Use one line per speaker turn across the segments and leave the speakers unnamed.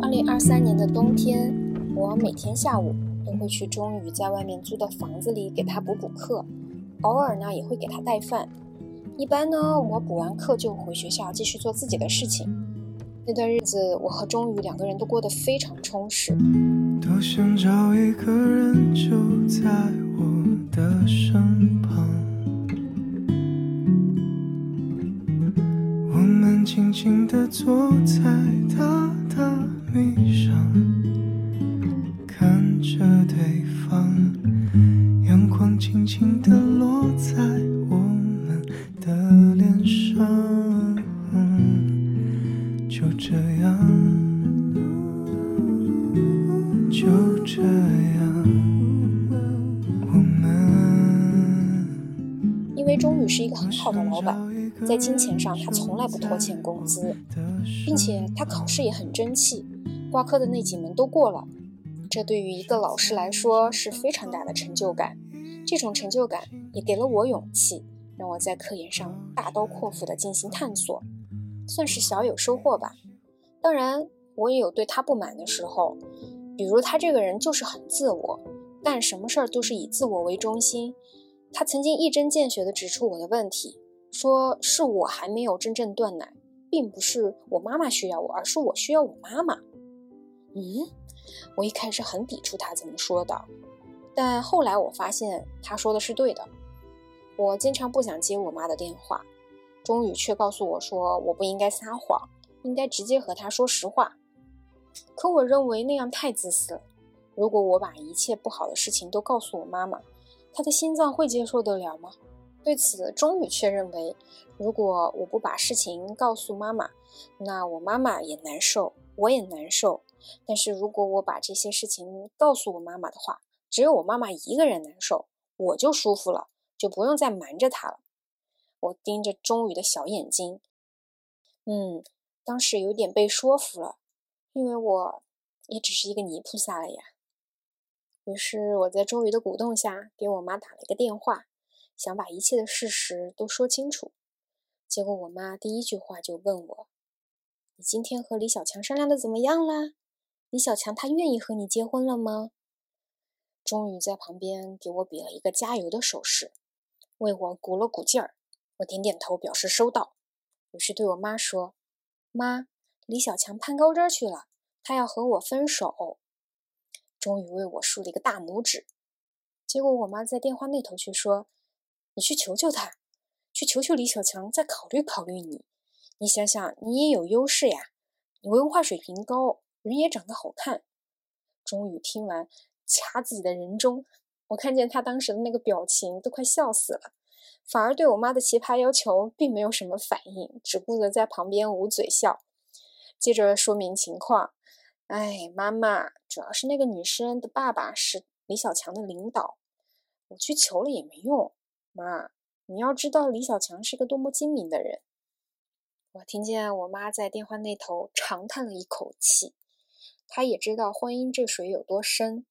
二零二三年的冬天，我每天下午都会去钟宇在外面租的房子里给他补补课，偶尔呢也会给他带饭。一般呢，我补完课就回学校继续做自己的事情。那段日子，我和钟宇两个人都过得非常充实。
多想找一个人就在我的身旁，静静地坐在榻榻米上，看着对方，阳光轻轻地落在我们的脸上，就这样。就这样，我们
因为钟宇是一个很好的老板，在金钱上他从来不拖欠工资，并且他考试也很争气，挂科的那几门都过了。这对于一个老师来说是非常大的成就感。这种成就感也给了我勇气，让我在科研上大刀阔斧地进行探索，算是小有收获吧。当然，我也有对他不满的时候。比如他这个人就是很自我，干什么事儿都是以自我为中心。他曾经一针见血地指出我的问题，说是我还没有真正断奶，并不是我妈妈需要我，而是我需要我妈妈。嗯，我一开始很抵触他这么说的，但后来我发现他说的是对的。我经常不想接我妈的电话，终于却告诉我说我不应该撒谎，应该直接和她说实话。可我认为那样太自私了。如果我把一切不好的事情都告诉我妈妈，她的心脏会接受得了吗？对此，钟宇却认为，如果我不把事情告诉妈妈，那我妈妈也难受，我也难受。但是如果我把这些事情告诉我妈妈的话，只有我妈妈一个人难受，我就舒服了，就不用再瞒着她了。我盯着钟宇的小眼睛，嗯，当时有点被说服了。因为我也只是一个泥菩萨了呀。于是我在周瑜的鼓动下，给我妈打了一个电话，想把一切的事实都说清楚。结果我妈第一句话就问我：“你今天和李小强商量的怎么样啦？李小强他愿意和你结婚了吗？”终于在旁边给我比了一个加油的手势，为我鼓了鼓劲儿。我点点头表示收到，于是对我妈说：“妈。”李小强攀高枝去了，他要和我分手。终于为我竖了一个大拇指。结果我妈在电话那头却说：“你去求求他，去求求李小强，再考虑考虑你。你想想，你也有优势呀，你文化水平高，人也长得好看。”终于听完，掐自己的人中。我看见他当时的那个表情，都快笑死了，反而对我妈的奇葩要求并没有什么反应，只顾着在旁边捂嘴笑。接着说明情况，哎，妈妈，主要是那个女生的爸爸是李小强的领导，我去求了也没用。妈，你要知道李小强是个多么精明的人。我听见我妈在电话那头长叹了一口气，她也知道婚姻这水有多深，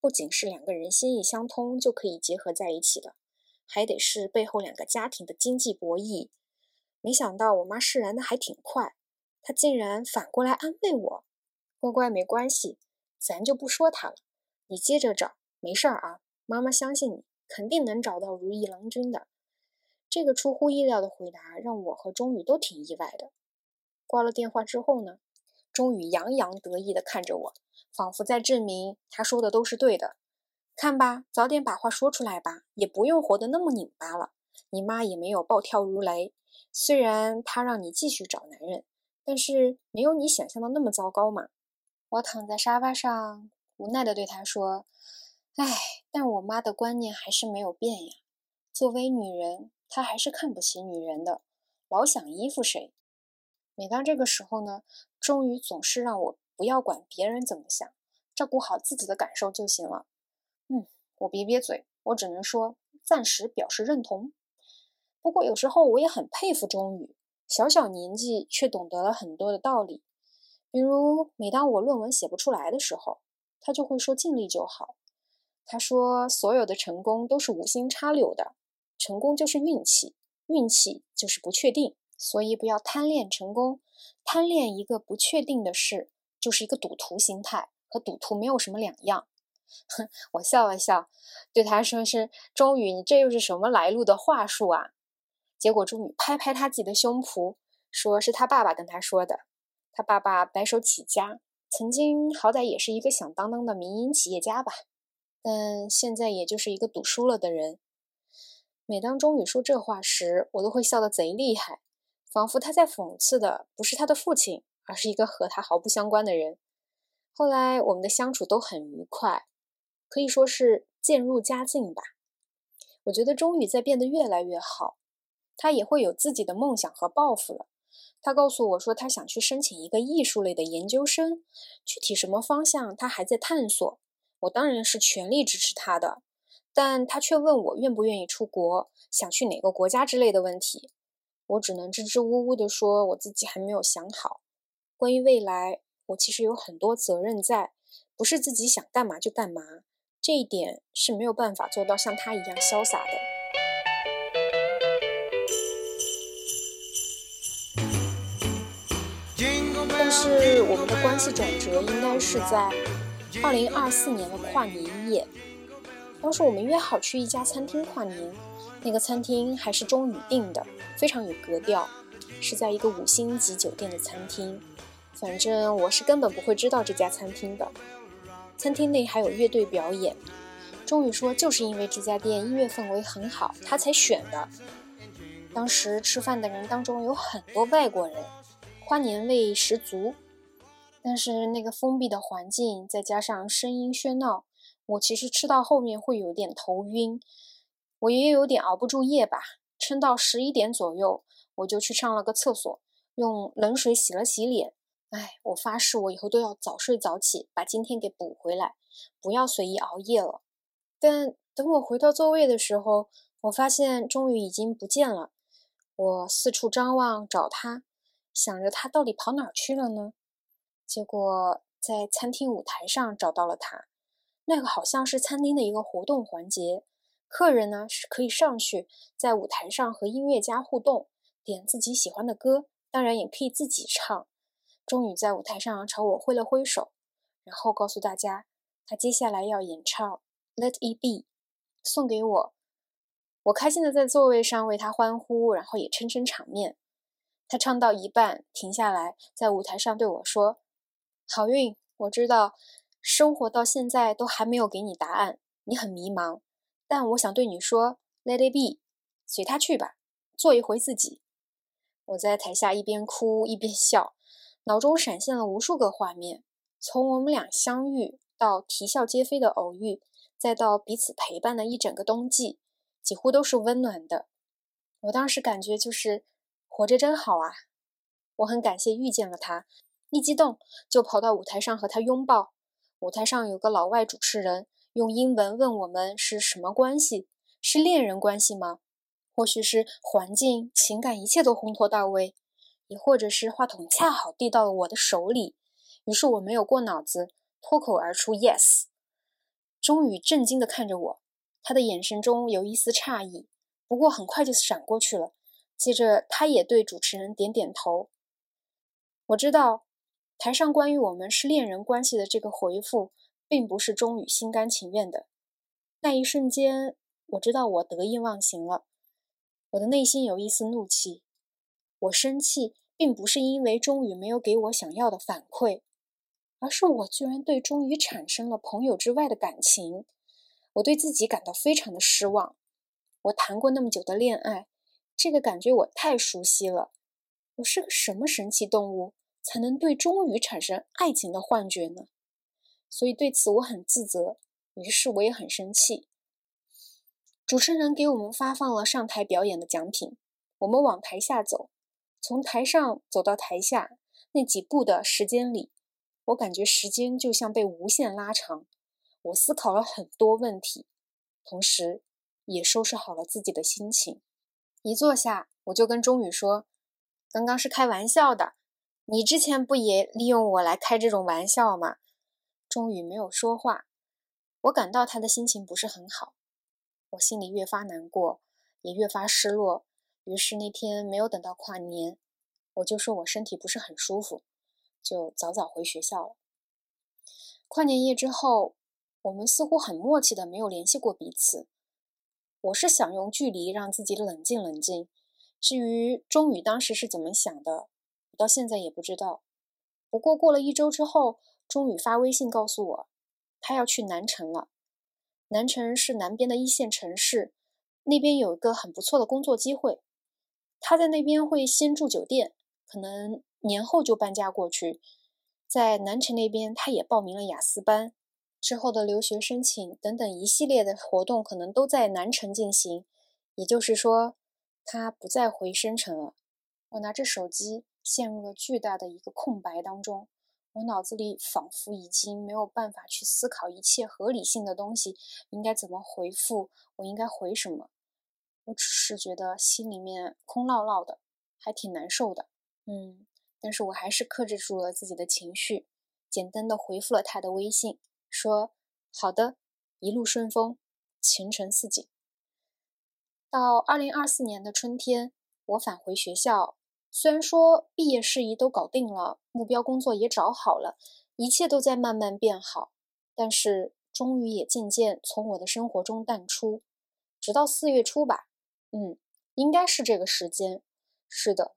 不仅是两个人心意相通就可以结合在一起的，还得是背后两个家庭的经济博弈。没想到我妈释然的还挺快。她竟然反过来安慰我：“乖乖，没关系，咱就不说他了。你接着找，没事儿啊。妈妈相信你，肯定能找到如意郎君的。”这个出乎意料的回答让我和钟宇都挺意外的。挂了电话之后呢，钟宇洋洋得意地看着我，仿佛在证明他说的都是对的。看吧，早点把话说出来吧，也不用活得那么拧巴了。你妈也没有暴跳如雷，虽然她让你继续找男人。但是没有你想象的那么糟糕嘛！我躺在沙发上，无奈地对他说：“唉，但我妈的观念还是没有变呀。作为女人，她还是看不起女人的，老想依附谁。每当这个时候呢，终于总是让我不要管别人怎么想，照顾好自己的感受就行了。嗯，我瘪瘪嘴，我只能说暂时表示认同。不过有时候我也很佩服钟宇。”小小年纪却懂得了很多的道理，比如每当我论文写不出来的时候，他就会说尽力就好。他说所有的成功都是无心插柳的，成功就是运气，运气就是不确定，所以不要贪恋成功，贪恋一个不确定的事，就是一个赌徒心态，和赌徒没有什么两样。哼，我笑了笑，对他说：“是钟宇，你这又是什么来路的话术啊？”结果钟宇拍拍他自己的胸脯，说是他爸爸跟他说的。他爸爸白手起家，曾经好歹也是一个响当当的民营企业家吧，但现在也就是一个赌输了的人。每当钟宇说这话时，我都会笑得贼厉害，仿佛他在讽刺的不是他的父亲，而是一个和他毫不相关的人。后来我们的相处都很愉快，可以说是渐入佳境吧。我觉得钟宇在变得越来越好，他也会有自己的梦想和抱负了。他告诉我说，他想去申请一个艺术类的研究生，具体什么方向他还在探索。我当然是全力支持他的，但他却问我愿不愿意出国，想去哪个国家之类的问题。我只能支支吾吾地说，我自己还没有想好。关于未来，我其实有很多责任在，不是自己想干嘛就干嘛，这一点是没有办法做到像他一样潇洒的。但是我们的关系转折，应该是在二零二四年的跨年夜。当时我们约好去一家餐厅跨年，那个餐厅还是钟宇订的，非常有格调，是在一个五星级酒店的餐厅。反正我是根本不会知道这家餐厅的。餐厅内还有乐队表演，钟宇说就是因为这家店音乐氛围很好，他才选的。当时吃饭的人当中有很多外国人。花年味十足，但是那个封闭的环境再加上声音喧闹，我其实吃到后面会有点头晕。我也有点熬不住夜吧，撑到十一点左右，我就去上了个厕所，用冷水洗了洗脸。哎，我发誓我以后都要早睡早起，把今天给补回来，不要随意熬夜了。但等我回到座位的时候，我发现终于已经不见了。我四处张望找他。想着他到底跑哪儿去了呢？结果在餐厅舞台上找到了他。那个好像是餐厅的一个活动环节，客人呢是可以上去在舞台上和音乐家互动，点自己喜欢的歌，当然也可以自己唱。终于在舞台上朝我挥了挥手，然后告诉大家他接下来要演唱《Let It Be》，送给我。我开心的在座位上为他欢呼，然后也撑撑场面。他唱到一半，停下来，在舞台上对我说：“好运，我知道，生活到现在都还没有给你答案，你很迷茫。但我想对你说，Let it be，随他去吧，做一回自己。”我在台下一边哭一边笑，脑中闪现了无数个画面，从我们俩相遇到啼笑皆非的偶遇，再到彼此陪伴的一整个冬季，几乎都是温暖的。我当时感觉就是。活着真好啊！我很感谢遇见了他，一激动就跑到舞台上和他拥抱。舞台上有个老外主持人用英文问我们是什么关系，是恋人关系吗？或许是环境、情感一切都烘托到位，也或者是话筒恰好递到了我的手里，于是我没有过脑子，脱口而出 yes。终于震惊地看着我，他的眼神中有一丝诧异，不过很快就闪过去了。接着，他也对主持人点点头。我知道，台上关于我们是恋人关系的这个回复，并不是钟宇心甘情愿的。那一瞬间，我知道我得意忘形了。我的内心有一丝怒气。我生气，并不是因为钟宇没有给我想要的反馈，而是我居然对钟宇产生了朋友之外的感情。我对自己感到非常的失望。我谈过那么久的恋爱。这个感觉我太熟悉了，我是个什么神奇动物，才能对终于产生爱情的幻觉呢？所以对此我很自责，于是我也很生气。主持人给我们发放了上台表演的奖品，我们往台下走，从台上走到台下那几步的时间里，我感觉时间就像被无限拉长。我思考了很多问题，同时也收拾好了自己的心情。一坐下，我就跟钟宇说：“刚刚是开玩笑的，你之前不也利用我来开这种玩笑吗？”钟宇没有说话，我感到他的心情不是很好，我心里越发难过，也越发失落，于是那天没有等到跨年，我就说我身体不是很舒服，就早早回学校了。跨年夜之后，我们似乎很默契的没有联系过彼此。我是想用距离让自己冷静冷静。至于钟宇当时是怎么想的，到现在也不知道。不过过了一周之后，钟宇发微信告诉我，他要去南城了。南城是南边的一线城市，那边有一个很不错的工作机会。他在那边会先住酒店，可能年后就搬家过去。在南城那边，他也报名了雅思班，之后的留学申请等等一系列的活动，可能都在南城进行。也就是说，他不再回深城了。我拿着手机，陷入了巨大的一个空白当中。我脑子里仿佛已经没有办法去思考一切合理性的东西，应该怎么回复？我应该回什么？我只是觉得心里面空落落的，还挺难受的。嗯。但是我还是克制住了自己的情绪，简单的回复了他的微信，说：“好的，一路顺风，前程似锦。”到二零二四年的春天，我返回学校，虽然说毕业事宜都搞定了，目标工作也找好了，一切都在慢慢变好，但是终于也渐渐从我的生活中淡出，直到四月初吧，嗯，应该是这个时间，是的。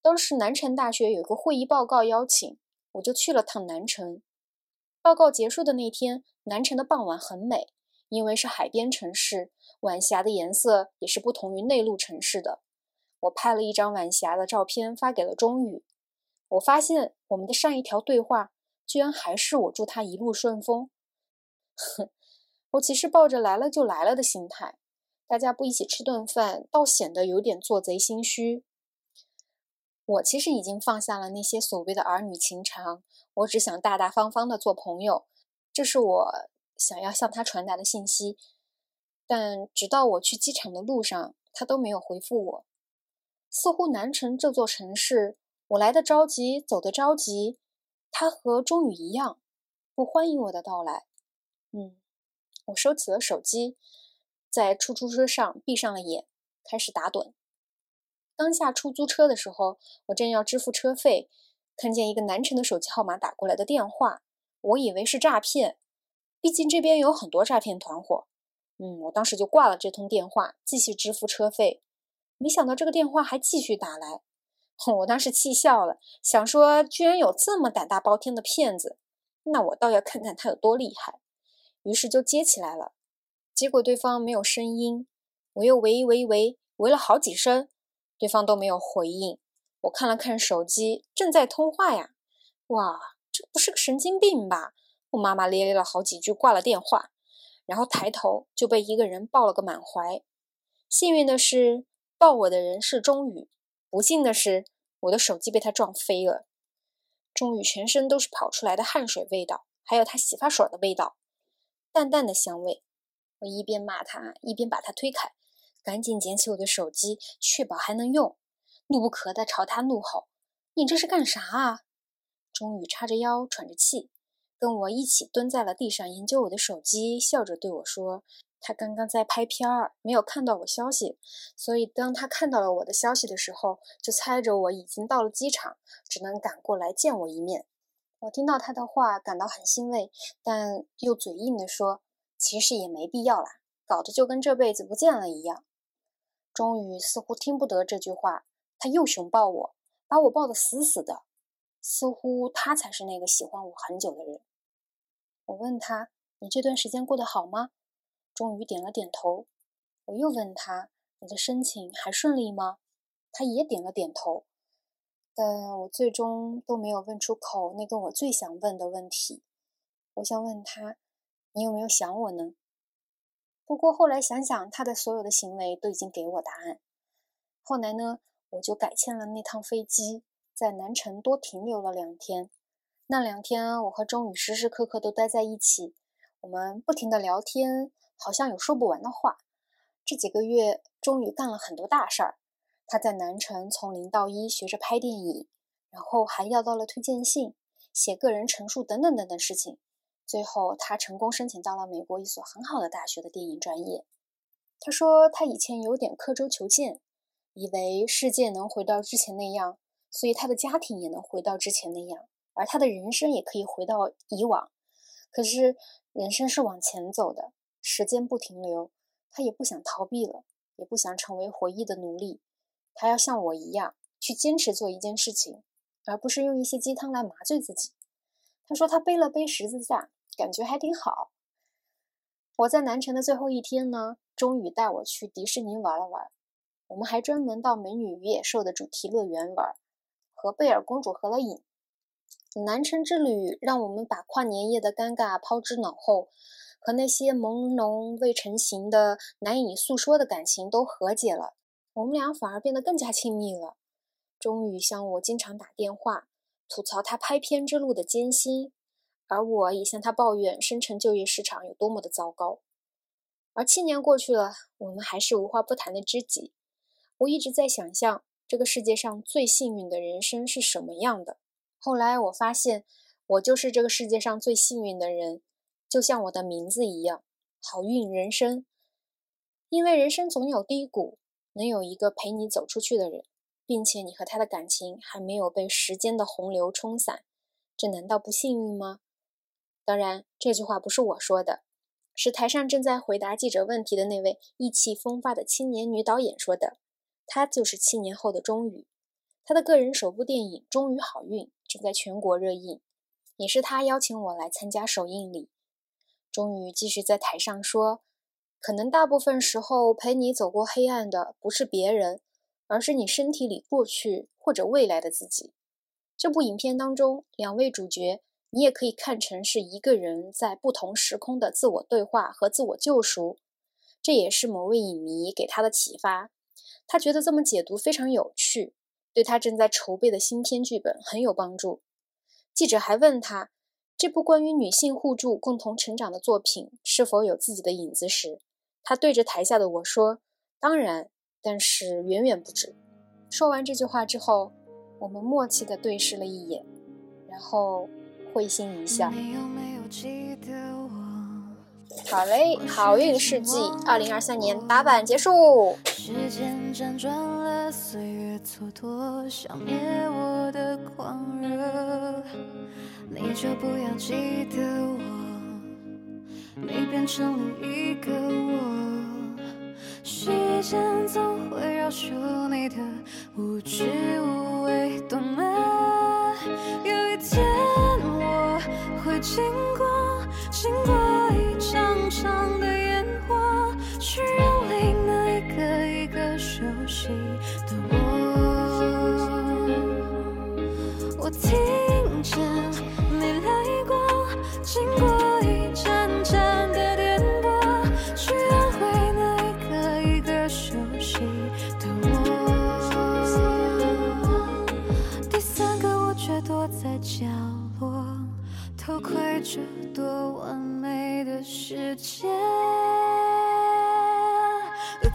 当时南城大学有个会议报告邀请，我就去了趟南城。报告结束的那天，南城的傍晚很美，因为是海边城市，晚霞的颜色也是不同于内陆城市的。我拍了一张晚霞的照片发给了钟宇。我发现我们的上一条对话居然还是我祝他一路顺风。哼，我其实抱着来了就来了的心态，大家不一起吃顿饭，倒显得有点做贼心虚。我其实已经放下了那些所谓的儿女情长，我只想大大方方的做朋友，这是我想要向他传达的信息。但直到我去机场的路上，他都没有回复我。似乎南城这座城市，我来的着急，走的着急，他和钟宇一样，不欢迎我的到来。嗯，我收起了手机，在出租车上闭上了眼，开始打盹。当下出租车的时候，我正要支付车费，看见一个南城的手机号码打过来的电话，我以为是诈骗，毕竟这边有很多诈骗团伙。嗯，我当时就挂了这通电话，继续支付车费。没想到这个电话还继续打来，我当时气笑了，想说居然有这么胆大包天的骗子，那我倒要看看他有多厉害。于是就接起来了，结果对方没有声音，我又喂喂喂喂了好几声。对方都没有回应，我看了看手机，正在通话呀！哇，这不是个神经病吧？我骂骂咧咧了好几句，挂了电话，然后抬头就被一个人抱了个满怀。幸运的是，抱我的人是钟宇；不幸的是，我的手机被他撞飞了。钟宇全身都是跑出来的汗水味道，还有他洗发水的味道，淡淡的香味。我一边骂他，一边把他推开。赶紧捡起我的手机，确保还能用，怒不可遏朝他怒吼：“你这是干啥啊？”钟宇叉着腰，喘着气，跟我一起蹲在了地上研究我的手机，笑着对我说：“他刚刚在拍片儿，没有看到我消息，所以当他看到了我的消息的时候，就猜着我已经到了机场，只能赶过来见我一面。”我听到他的话，感到很欣慰，但又嘴硬地说：“其实也没必要啦，搞得就跟这辈子不见了一样。”终于似乎听不得这句话，他又熊抱我，把我抱得死死的，似乎他才是那个喜欢我很久的人。我问他：“你这段时间过得好吗？”终于点了点头。我又问他：“你的申请还顺利吗？”他也点了点头。但我最终都没有问出口那个我最想问的问题。我想问他：“你有没有想我呢？”不过后来想想，他的所有的行为都已经给我答案。后来呢，我就改签了那趟飞机，在南城多停留了两天。那两天，我和钟宇时时刻刻都待在一起，我们不停的聊天，好像有说不完的话。这几个月，终于干了很多大事儿。他在南城从零到一学着拍电影，然后还要到了推荐信、写个人陈述等等等等事情。最后，他成功申请到了美国一所很好的大学的电影专业。他说他以前有点刻舟求剑，以为世界能回到之前那样，所以他的家庭也能回到之前那样，而他的人生也可以回到以往。可是人生是往前走的，时间不停留，他也不想逃避了，也不想成为回忆的奴隶。他要像我一样去坚持做一件事情，而不是用一些鸡汤来麻醉自己。他说他背了背十字架，感觉还挺好。我在南城的最后一天呢，终于带我去迪士尼玩了玩。我们还专门到美女与野兽的主题乐园玩，和贝尔公主合了影。南城之旅让我们把跨年夜的尴尬抛之脑后，和那些朦胧未成型的难以诉说的感情都和解了。我们俩反而变得更加亲密了。终于向我经常打电话，吐槽他拍片之路的艰辛。而我也向他抱怨深成就业市场有多么的糟糕。而七年过去了，我们还是无话不谈的知己。我一直在想象这个世界上最幸运的人生是什么样的。后来我发现，我就是这个世界上最幸运的人，就像我的名字一样，好运人生。因为人生总有低谷，能有一个陪你走出去的人，并且你和他的感情还没有被时间的洪流冲散，这难道不幸运吗？当然，这句话不是我说的，是台上正在回答记者问题的那位意气风发的青年女导演说的。她就是七年后的钟宇，她的个人首部电影《终于好运》正在全国热映，也是她邀请我来参加首映礼。终于继续在台上说：“可能大部分时候陪你走过黑暗的不是别人，而是你身体里过去或者未来的自己。”这部影片当中，两位主角。你也可以看成是一个人在不同时空的自我对话和自我救赎，这也是某位影迷给他的启发。他觉得这么解读非常有趣，对他正在筹备的新片剧本很有帮助。记者还问他，这部关于女性互助、共同成长的作品是否有自己的影子时，他对着台下的我说：“当然，但是远远不止。”说完这句话之后，我们默契地对视了一眼，然后。会心一笑。好嘞，好运世纪二零二三年打板结束。时间辗转了，岁月蹉跎，消灭我的狂热。你就不要记得我，你变成另一个我。时间总会饶恕你的无知无畏，懂吗？有一天我。会经过，经过听见你来过，经过一盏盏的电波，去安慰那一个一个熟悉的我。第三个我却躲在角落。偷窥着多完美的世界，有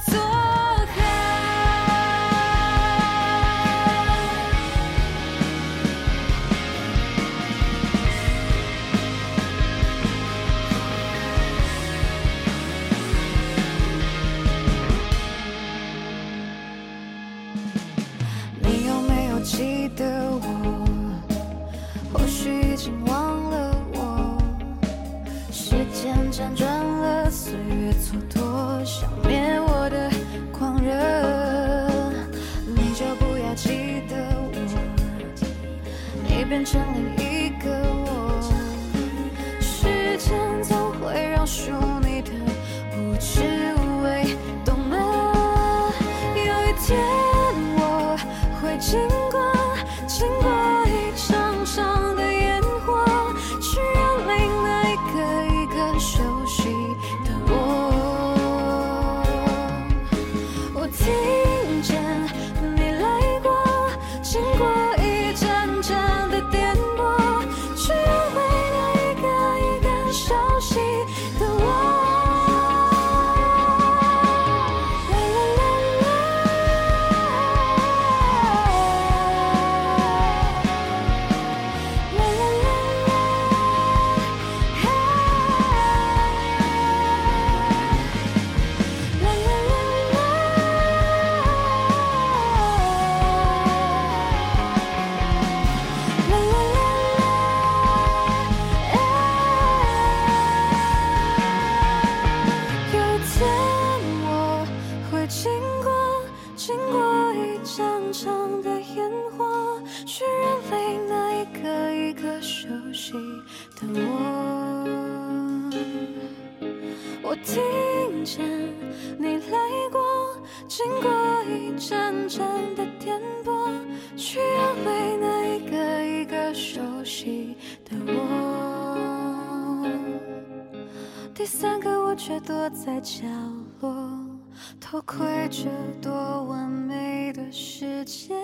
变成另一个我。时间总会饶
听见你来过，经过一阵阵的颠簸，去安慰那一个一个熟悉的我。第三个我却躲在角落，偷窥着多完美的世界。